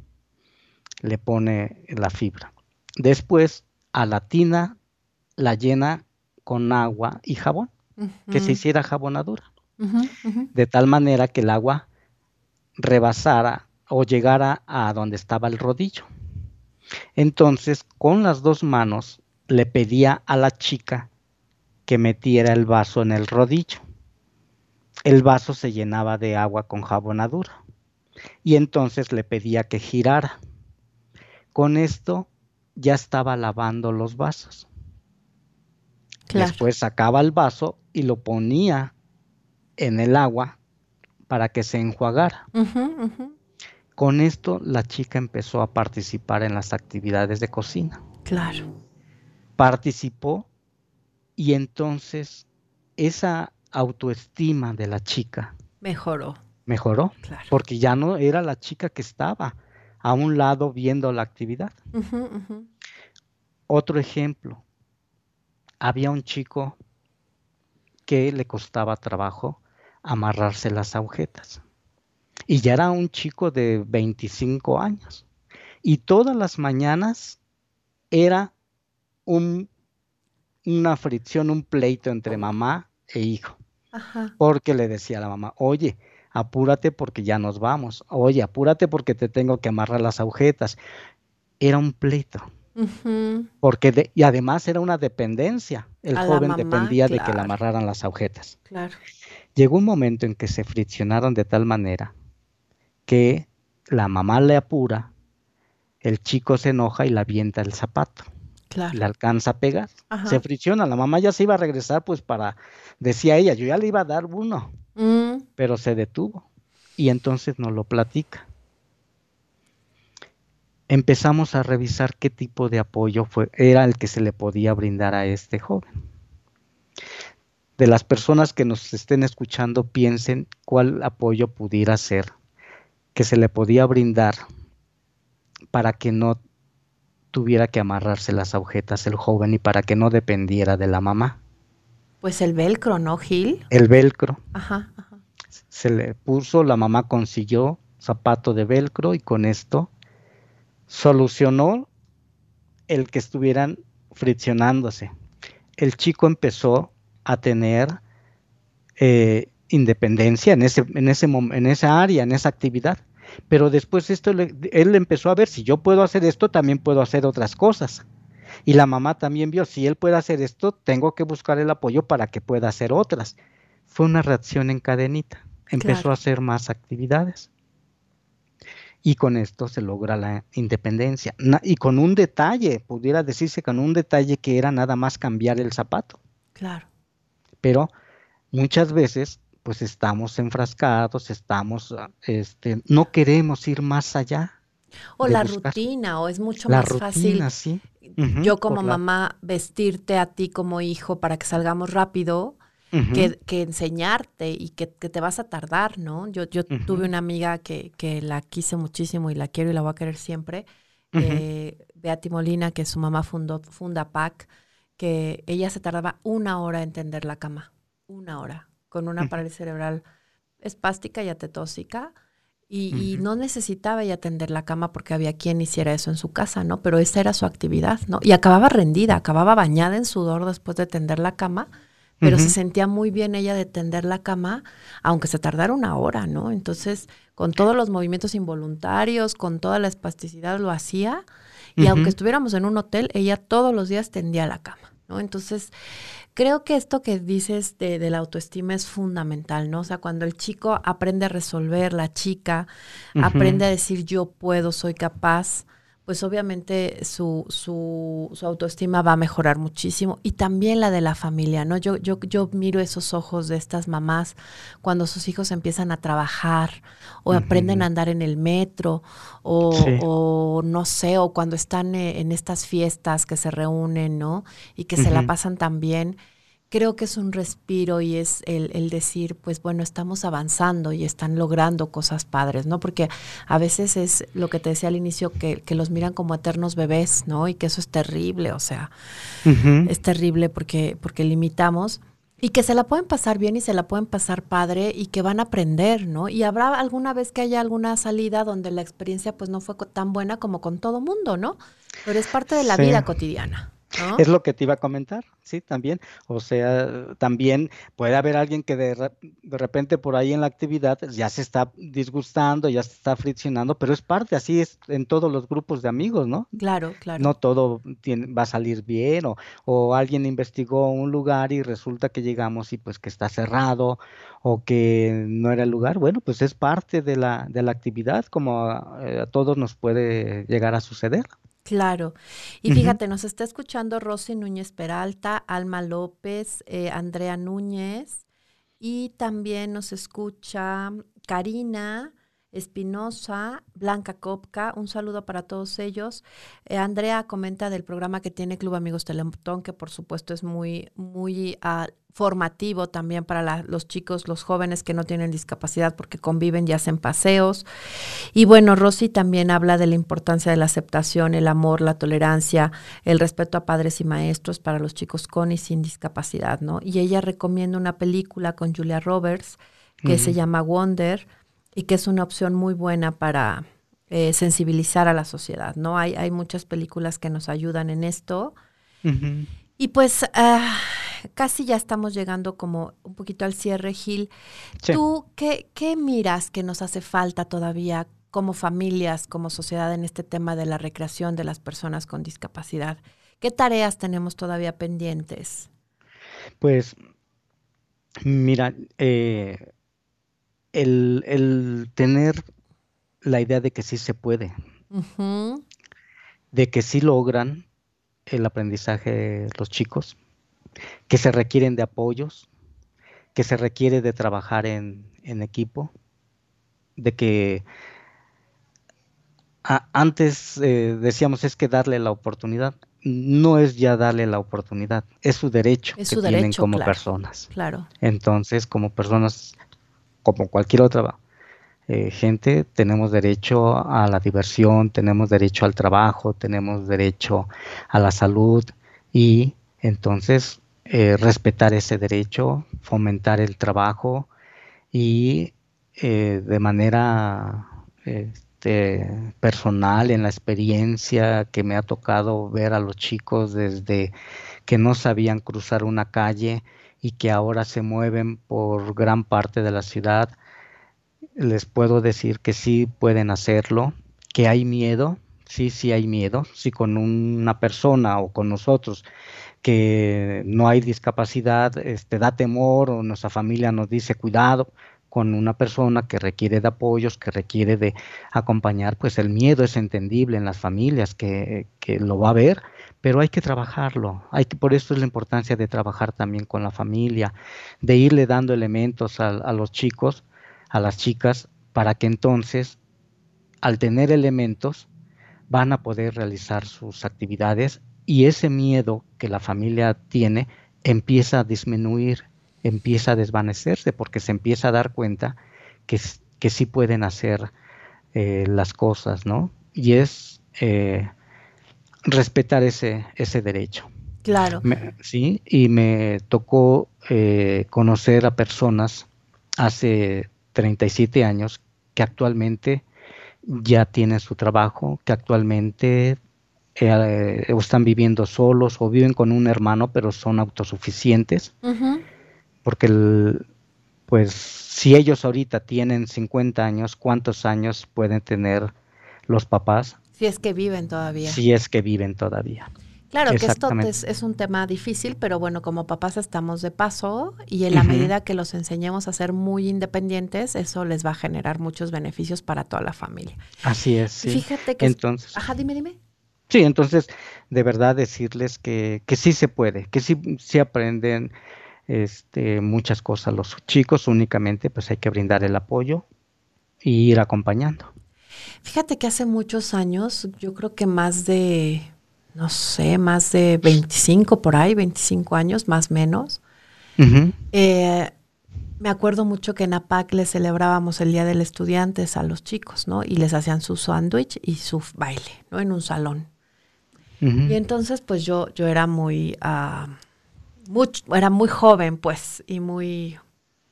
Le pone la fibra. Después a la tina la llena con agua y jabón, que se hiciera jabonadura, de tal manera que el agua rebasara o llegara a donde estaba el rodillo. Entonces, con las dos manos le pedía a la chica que metiera el vaso en el rodillo. El vaso se llenaba de agua con jabonadura y entonces le pedía que girara. Con esto ya estaba lavando los vasos. Después sacaba el vaso y lo ponía en el agua para que se enjuagara. Con esto la chica empezó a participar en las actividades de cocina. Claro. Participó y entonces esa autoestima de la chica mejoró. Mejoró, porque ya no era la chica que estaba a un lado viendo la actividad. Otro ejemplo, había un chico que le costaba trabajo amarrarse las agujetas. Y ya era un chico de 25 años. Y todas las mañanas era un una fricción, un pleito entre mamá e hijo. Porque le decía a la mamá, oye, apúrate porque ya nos vamos. Oye, apúrate porque te tengo que amarrar las agujetas. Era un pleito. Porque y además era una dependencia. El joven dependía de que le amarraran las agujetas. Claro. Llegó un momento en que se friccionaron de tal manera que la mamá le apura, el chico se enoja y le avienta el zapato le alcanza a pegar, se fricciona, la mamá ya se iba a regresar pues para, decía ella, yo ya le iba a dar uno, mm. pero se detuvo y entonces nos lo platica. Empezamos a revisar qué tipo de apoyo fue, era el que se le podía brindar a este joven. De las personas que nos estén escuchando, piensen cuál apoyo pudiera ser que se le podía brindar para que no tuviera que amarrarse las agujetas el joven y para que no dependiera de la mamá. Pues el velcro, ¿no, Gil? El velcro. Ajá, Se le puso, la mamá consiguió zapato de velcro y con esto solucionó el que estuvieran friccionándose. El chico empezó a tener eh, independencia en, ese, en, ese, en esa área, en esa actividad, Pero después esto él empezó a ver, si yo puedo hacer esto, también puedo hacer otras cosas. Y la mamá también vio, si él puede hacer esto, tengo que buscar el apoyo para que pueda hacer otras. Fue una reacción en cadenita. Empezó a hacer más actividades. Y con esto se logra la independencia. y con un detalle, pudiera decirse con un detalle que era nada más cambiar el zapato. Claro. Pero muchas veces pues estamos enfrascados, estamos, este, no queremos ir más allá. O la rutina, o es mucho más fácil. Sí. yo como mamá vestirte a ti como hijo para que salgamos rápido, que, enseñarte y que, te vas a tardar, ¿no? Yo, yo tuve una amiga que, que, la quise muchísimo y la quiero y la voy a querer siempre, eh, Beati Molina, que su mamá fundó, funda PAC, que ella se tardaba una hora en tender la cama, una hora con una parálisis cerebral espástica y atetósica. Y, no necesitaba ya atender la cama porque había quien hiciera eso en su casa, ¿no? Pero esa era su actividad, ¿no? Y acababa rendida, acababa bañada en sudor después de tender la cama, pero se sentía muy bien ella de tender la cama, aunque se tardara una hora, ¿no? Entonces, con todos los movimientos involuntarios, con toda la espasticidad lo hacía, y aunque estuviéramos en un hotel, ella todos los días tendía la cama, ¿no? Entonces, Creo que esto que dices de, la autoestima es fundamental, ¿no? O sea, cuando el chico aprende a resolver, la chica aprende a decir yo puedo, soy capaz, pues obviamente su, su, su, autoestima va a mejorar muchísimo. Y también la de la familia, ¿no? Yo, yo, yo miro esos ojos de estas mamás cuando sus hijos empiezan a trabajar o aprenden a andar en el metro o, no sé, o cuando están eh, en estas fiestas que se reúnen, ¿no? Y que se la pasan tan bien creo que es un respiro y es el, decir, pues bueno, estamos avanzando y están logrando cosas padres, ¿no? Porque a veces es lo que te decía al inicio, que, los miran como eternos bebés, ¿no? Y que eso es terrible, o sea, es terrible porque, porque limitamos. Y que se la pueden pasar bien y se la pueden pasar padre y que van a aprender, ¿no? Y habrá alguna vez que haya alguna salida donde la experiencia pues no fue tan buena como con todo mundo, ¿no? Pero es parte de la vida cotidiana. Es lo que te iba a comentar, sí, también. O sea, también puede haber alguien que de, repente por ahí en la actividad ya se está disgustando, ya se está friccionando, pero es parte, así es en todos los grupos de amigos, ¿no? Claro, claro. No todo va a salir bien, o, o alguien investigó un lugar y resulta que llegamos y pues que está cerrado, o que no era el lugar. Bueno, pues es parte de la, de la actividad, como a todos nos puede llegar a suceder. Claro. Y fíjate, nos está escuchando Rosy Núñez Peralta, Alma López, eh, Andrea Núñez y también nos escucha Karina, Espinosa, Blanca Copca, un saludo para todos ellos. Eh, Andrea comenta del programa que tiene Club Amigos Teletón, que por supuesto es muy, muy ah, formativo también para los chicos, los jóvenes que no tienen discapacidad porque conviven y hacen paseos. Y bueno, Rosy también habla de la importancia de la aceptación, el amor, la tolerancia, el respeto a padres y maestros para los chicos con y sin discapacidad, ¿no? Y ella recomienda una película con Julia Roberts que se llama Wonder y que es una opción muy buena para eh, sensibilizar a la sociedad, ¿no? Hay, hay muchas películas que nos ayudan en esto. Y pues ah, casi ya estamos llegando como un poquito al cierre, Gil. ¿Tú qué, qué miras que nos hace falta todavía como familias, como sociedad en este tema de la recreación de las personas con discapacidad? ¿Qué tareas tenemos todavía pendientes? Pues, mira, eh, el, tener la idea de que sí se puede, de que sí logran el aprendizaje los chicos, que se requieren de apoyos, que se requiere de trabajar en, equipo, de que antes eh, decíamos es que darle la oportunidad, no es ya darle la oportunidad, es su derecho que tienen como personas. Claro. Entonces, como personas como cualquier otra eh, gente, tenemos derecho a la diversión, tenemos derecho al trabajo, tenemos derecho a la salud y entonces eh, respetar ese derecho, fomentar el trabajo y eh, de manera este, personal en la experiencia que me ha tocado ver a los chicos desde que no sabían cruzar una calle y que ahora se mueven por gran parte de la ciudad les puedo decir que sí pueden hacerlo, que hay miedo, sí, sí hay miedo, si con una persona o con nosotros que no hay discapacidad, este, da temor o nuestra familia nos dice cuidado con una persona que requiere de apoyos, que requiere de acompañar, pues el miedo es entendible en las familias que, que lo va a ver, pero hay que trabajarlo. Hay que, por eso es la importancia de trabajar también con la familia, de irle dando elementos a, a los chicos, a las chicas, para que entonces, al tener elementos, van a poder realizar sus actividades y ese miedo que la familia tiene empieza a disminuir, empieza a desvanecerse, porque se empieza a dar cuenta que, que sí pueden hacer eh, las cosas, ¿no? Y es eh, respetar ese, ese derecho. Claro. sí, y me tocó eh, conocer a personas hace 37 años que actualmente ya tienen su trabajo, que actualmente eh, están viviendo solos o viven con un hermano, pero son autosuficientes. Porque, pues, si ellos ahorita tienen 50 años, ¿cuántos años pueden tener los papás? Si es que viven todavía. Si es que viven todavía. Claro que esto es, un tema difícil, pero bueno, como papás estamos de paso y en la medida que los enseñemos a ser muy independientes, eso les va a generar muchos beneficios para toda la familia. Así es. Sí. Fíjate que... Entonces, ajá, dime, dime. Sí, entonces, de verdad decirles que, que sí se puede, que sí, sí aprenden este, muchas cosas los chicos, únicamente pues hay que brindar el apoyo y ir acompañando. Fíjate que hace muchos años, yo creo que más de, no sé, más de 25 por ahí, 25 años más o menos, eh, me acuerdo mucho que en APAC le celebrábamos el Día del Estudiante a los chicos, ¿no? Y les hacían su sándwich y su baile, ¿no? En un salón. Y entonces, pues yo, yo era muy, uh, era muy joven, pues, y muy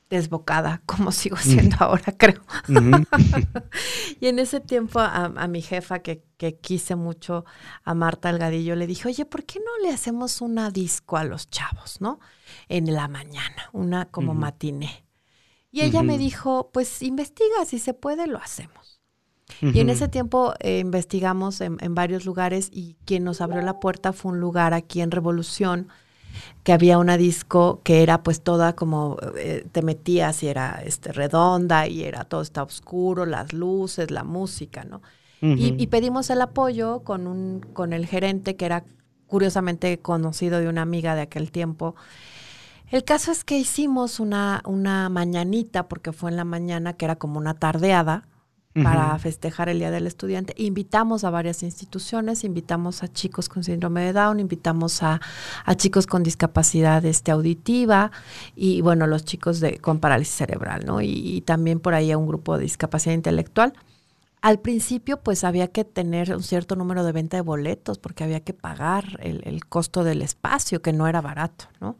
desbocada, como sigo siendo ahora, creo. y en ese tiempo a, mi jefa, que, que, quise mucho, a Marta Algadillo, le dije, oye, ¿por qué no le hacemos una disco a los chavos, no? En la mañana, una como matiné. Y ella me dijo, pues investiga, si se puede, lo hacemos. Y en ese tiempo eh, investigamos en, varios lugares y quien nos abrió la puerta fue un lugar aquí en Revolución, que había una disco que era pues toda como eh, te metías y era este redonda y era todo está oscuro, las luces, la música, ¿no? y, pedimos el apoyo con un con el gerente que era curiosamente conocido de una amiga de aquel tiempo. El caso es que hicimos una, una mañanita, porque fue en la mañana, que era como una tardeada, para festejar el Día del Estudiante. Invitamos a varias instituciones, invitamos a chicos con síndrome de Down, invitamos a, chicos con discapacidad este, auditiva y, bueno, los chicos de, con parálisis cerebral, ¿no? Y, también por ahí a un grupo de discapacidad intelectual. Al principio, pues había que tener un cierto número de venta de boletos porque había que pagar el, costo del espacio, que no era barato, ¿no?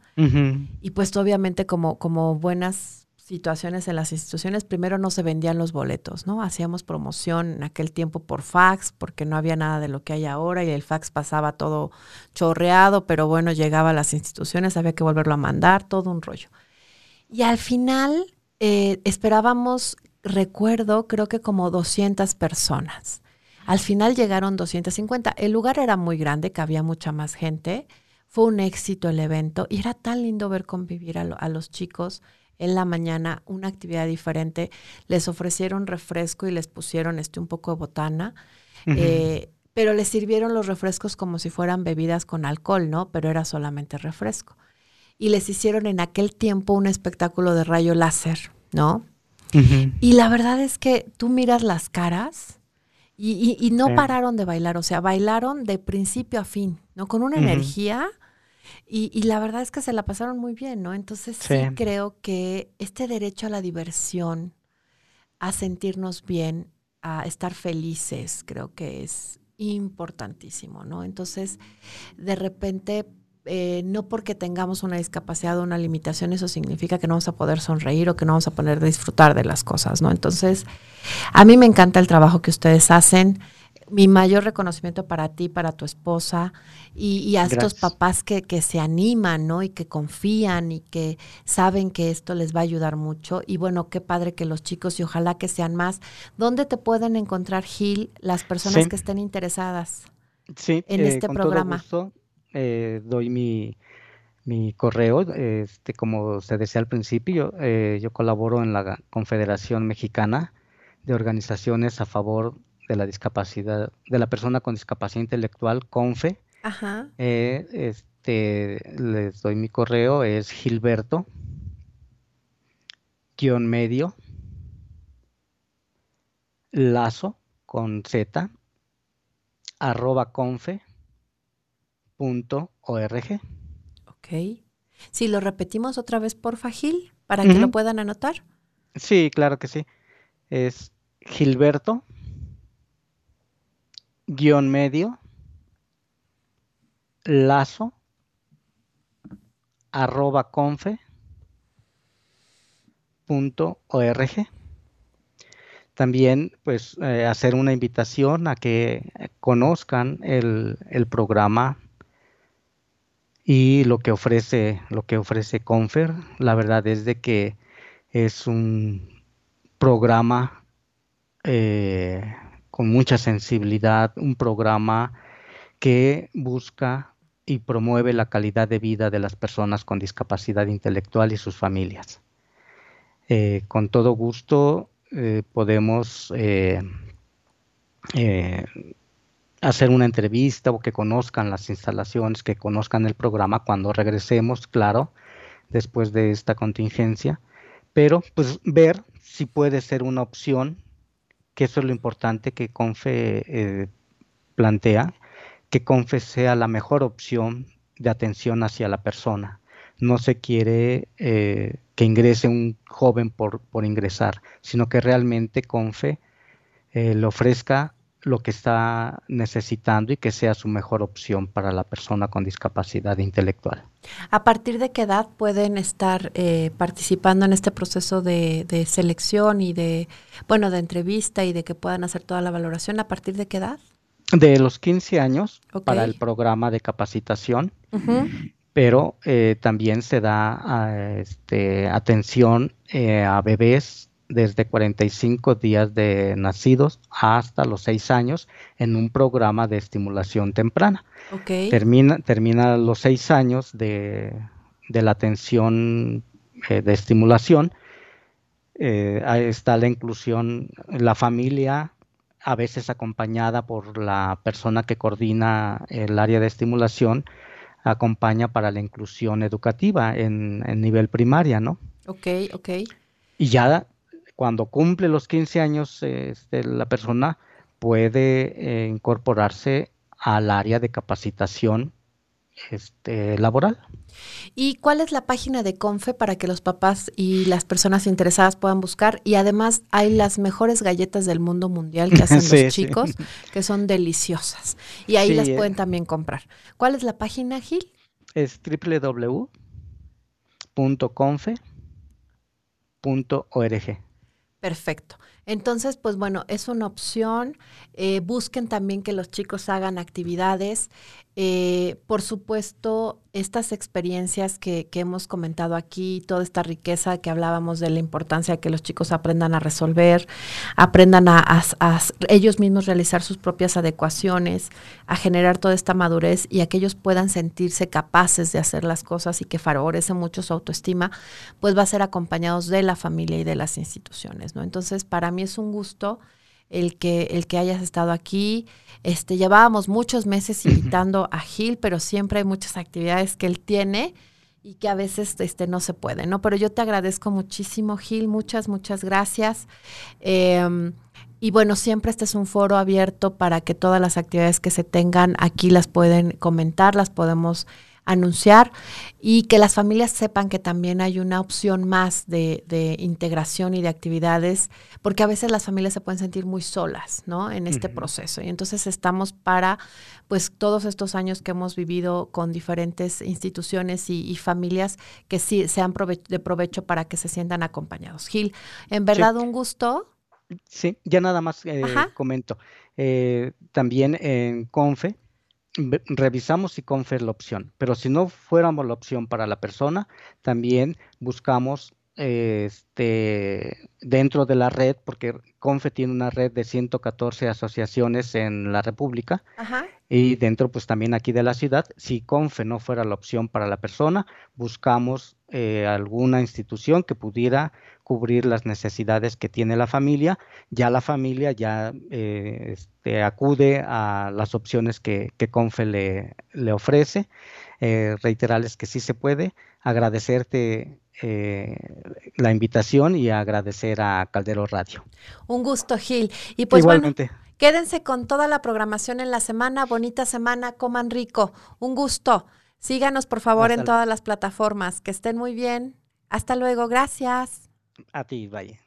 Y pues obviamente como, como buenas situaciones en las instituciones, primero no se vendían los boletos, ¿no? Hacíamos promoción en aquel tiempo por fax, porque no había nada de lo que hay ahora y el fax pasaba todo chorreado, pero bueno, llegaba a las instituciones, había que volverlo a mandar, todo un rollo. Y al final eh, esperábamos, recuerdo, creo que como 200 personas. Al final llegaron 250. El lugar era muy grande, que había mucha más gente. Fue un éxito el evento y era tan lindo ver convivir a, a los chicos en la mañana una actividad diferente, les ofrecieron refresco y les pusieron este un poco de botana, eh, pero les sirvieron los refrescos como si fueran bebidas con alcohol, ¿no? Pero era solamente refresco. Y les hicieron en aquel tiempo un espectáculo de rayo láser, ¿no? Y la verdad es que tú miras las caras y, no pararon de bailar, o sea, bailaron de principio a fin, ¿no? Con una energía y, la verdad es que se la pasaron muy bien, ¿no? Entonces sí. creo que este derecho a la diversión, a sentirnos bien, a estar felices, creo que es importantísimo, ¿no? Entonces, de repente, eh, no porque tengamos una discapacidad o una limitación, eso significa que no vamos a poder sonreír o que no vamos a poder disfrutar de las cosas, ¿no? Entonces, a mí me encanta el trabajo que ustedes hacen mi mayor reconocimiento para ti, para tu esposa y, a estos papás que, que, se animan, ¿no? Y que confían y que saben que esto les va a ayudar mucho. Y bueno, qué padre que los chicos y ojalá que sean más. ¿Dónde te pueden encontrar, Gil, las personas que estén interesadas sí, en este programa? Eh, doy mi, mi correo, este, como se decía al principio, eh, yo colaboro en la Confederación Mexicana de Organizaciones a favor de la discapacidad, de la persona con discapacidad intelectual, CONFE. Ajá. Eh, este, les doy mi correo, es Gilberto, guion medio, lazo con Z, arroba confe punto org. Ok. Si lo repetimos otra vez, por Gil, para que lo puedan anotar. Sí, claro que sí. Es Gilberto, guion medio, lazo, arroba confe, punto org. También, pues, eh, hacer una invitación a que conozcan el, el programa y lo que ofrece lo que ofrece Confer la verdad es de que es un programa eh, con mucha sensibilidad un programa que busca y promueve la calidad de vida de las personas con discapacidad intelectual y sus familias. Eh, con todo gusto eh, podemos hacer una entrevista o que conozcan las instalaciones, que conozcan el programa cuando regresemos, claro, después de esta contingencia, pero pues ver si puede ser una opción, que eso es lo importante que Confe eh, plantea, que Confe sea la mejor opción de atención hacia la persona. No se quiere eh, que ingrese un joven por, por ingresar, sino que realmente Confe eh, le ofrezca lo que está necesitando y que sea su mejor opción para la persona con discapacidad intelectual. ¿A partir de qué edad pueden estar eh, participando en este proceso de, selección y de, bueno, de entrevista y de que puedan hacer toda la valoración? ¿A partir de qué edad? De los 15 años para el programa de capacitación, pero eh, también se da este, atención eh, a bebés desde 45 días de nacidos hasta los 6 años en un programa de estimulación temprana. Termina, termina los 6 años de, la atención eh, de estimulación. Eh, ahí está la inclusión, la familia, a veces acompañada por la persona que coordina el área de estimulación, acompaña para la inclusión educativa en, en nivel primaria, ¿no? Ok, ok. Y ya cuando cumple los 15 años, este, la persona puede eh, incorporarse al área de capacitación este, laboral. ¿Y cuál es la página de Confe para que los papás y las personas interesadas puedan buscar? Y además hay las mejores galletas del mundo mundial que hacen los chicos, que son deliciosas. Y ahí las pueden eh. también comprar. ¿Cuál es la página, Gil? Es www.confe.org. Perfecto. Entonces, pues bueno, es una opción. Eh, busquen también que los chicos hagan actividades. Eh, por supuesto, estas experiencias que, hemos comentado aquí, toda esta riqueza que hablábamos de la importancia de que los chicos aprendan a resolver, aprendan a, ellos mismos realizar sus propias adecuaciones, a generar toda esta madurez y a que ellos puedan sentirse capaces de hacer las cosas y que favorece mucho su autoestima, pues va a ser acompañados de la familia y de las instituciones, ¿no? Entonces, para mí es un gusto el que, el que hayas estado aquí. Este, llevábamos muchos meses invitando a Gil, pero siempre hay muchas actividades que él tiene y que a veces este, no se puede, ¿no? Pero yo te agradezco muchísimo, Gil, muchas, muchas gracias. Em, y bueno, siempre este es un foro abierto para que todas las actividades que se tengan aquí las pueden comentar, las podemos anunciar y que las familias sepan que también hay una opción más de, integración y de actividades, porque a veces las familias se pueden sentir muy solas, ¿no? En este proceso. Y entonces estamos para, pues, todos estos años que hemos vivido con diferentes instituciones y, familias que sí sean de provecho para que se sientan acompañados. Gil, en verdad un gusto. Sí, ya nada más eh, comento. Eh, también en Confe revisamos si Confe es la opción, pero si no fuéramos la opción para la persona, también buscamos este, dentro de la red, porque CONFE tiene una red de 114 asociaciones en la República y dentro pues también aquí de la ciudad, si CONFE no fuera la opción para la persona, buscamos eh, alguna institución que pudiera cubrir las necesidades que tiene la familia, ya la familia ya eh, este, acude a las opciones que, que CONFE le, le ofrece, eh, reiterarles que sí se puede, agradecerte eh, la invitación y agradecer a Caldero Radio. Un gusto, Gil. Y pues Igualmente. bueno, quédense con toda la programación en la semana. Bonita semana, coman rico. Un gusto. Síganos, por favor, en todas las plataformas. Que estén muy bien. Hasta luego. Gracias. A ti, Valle.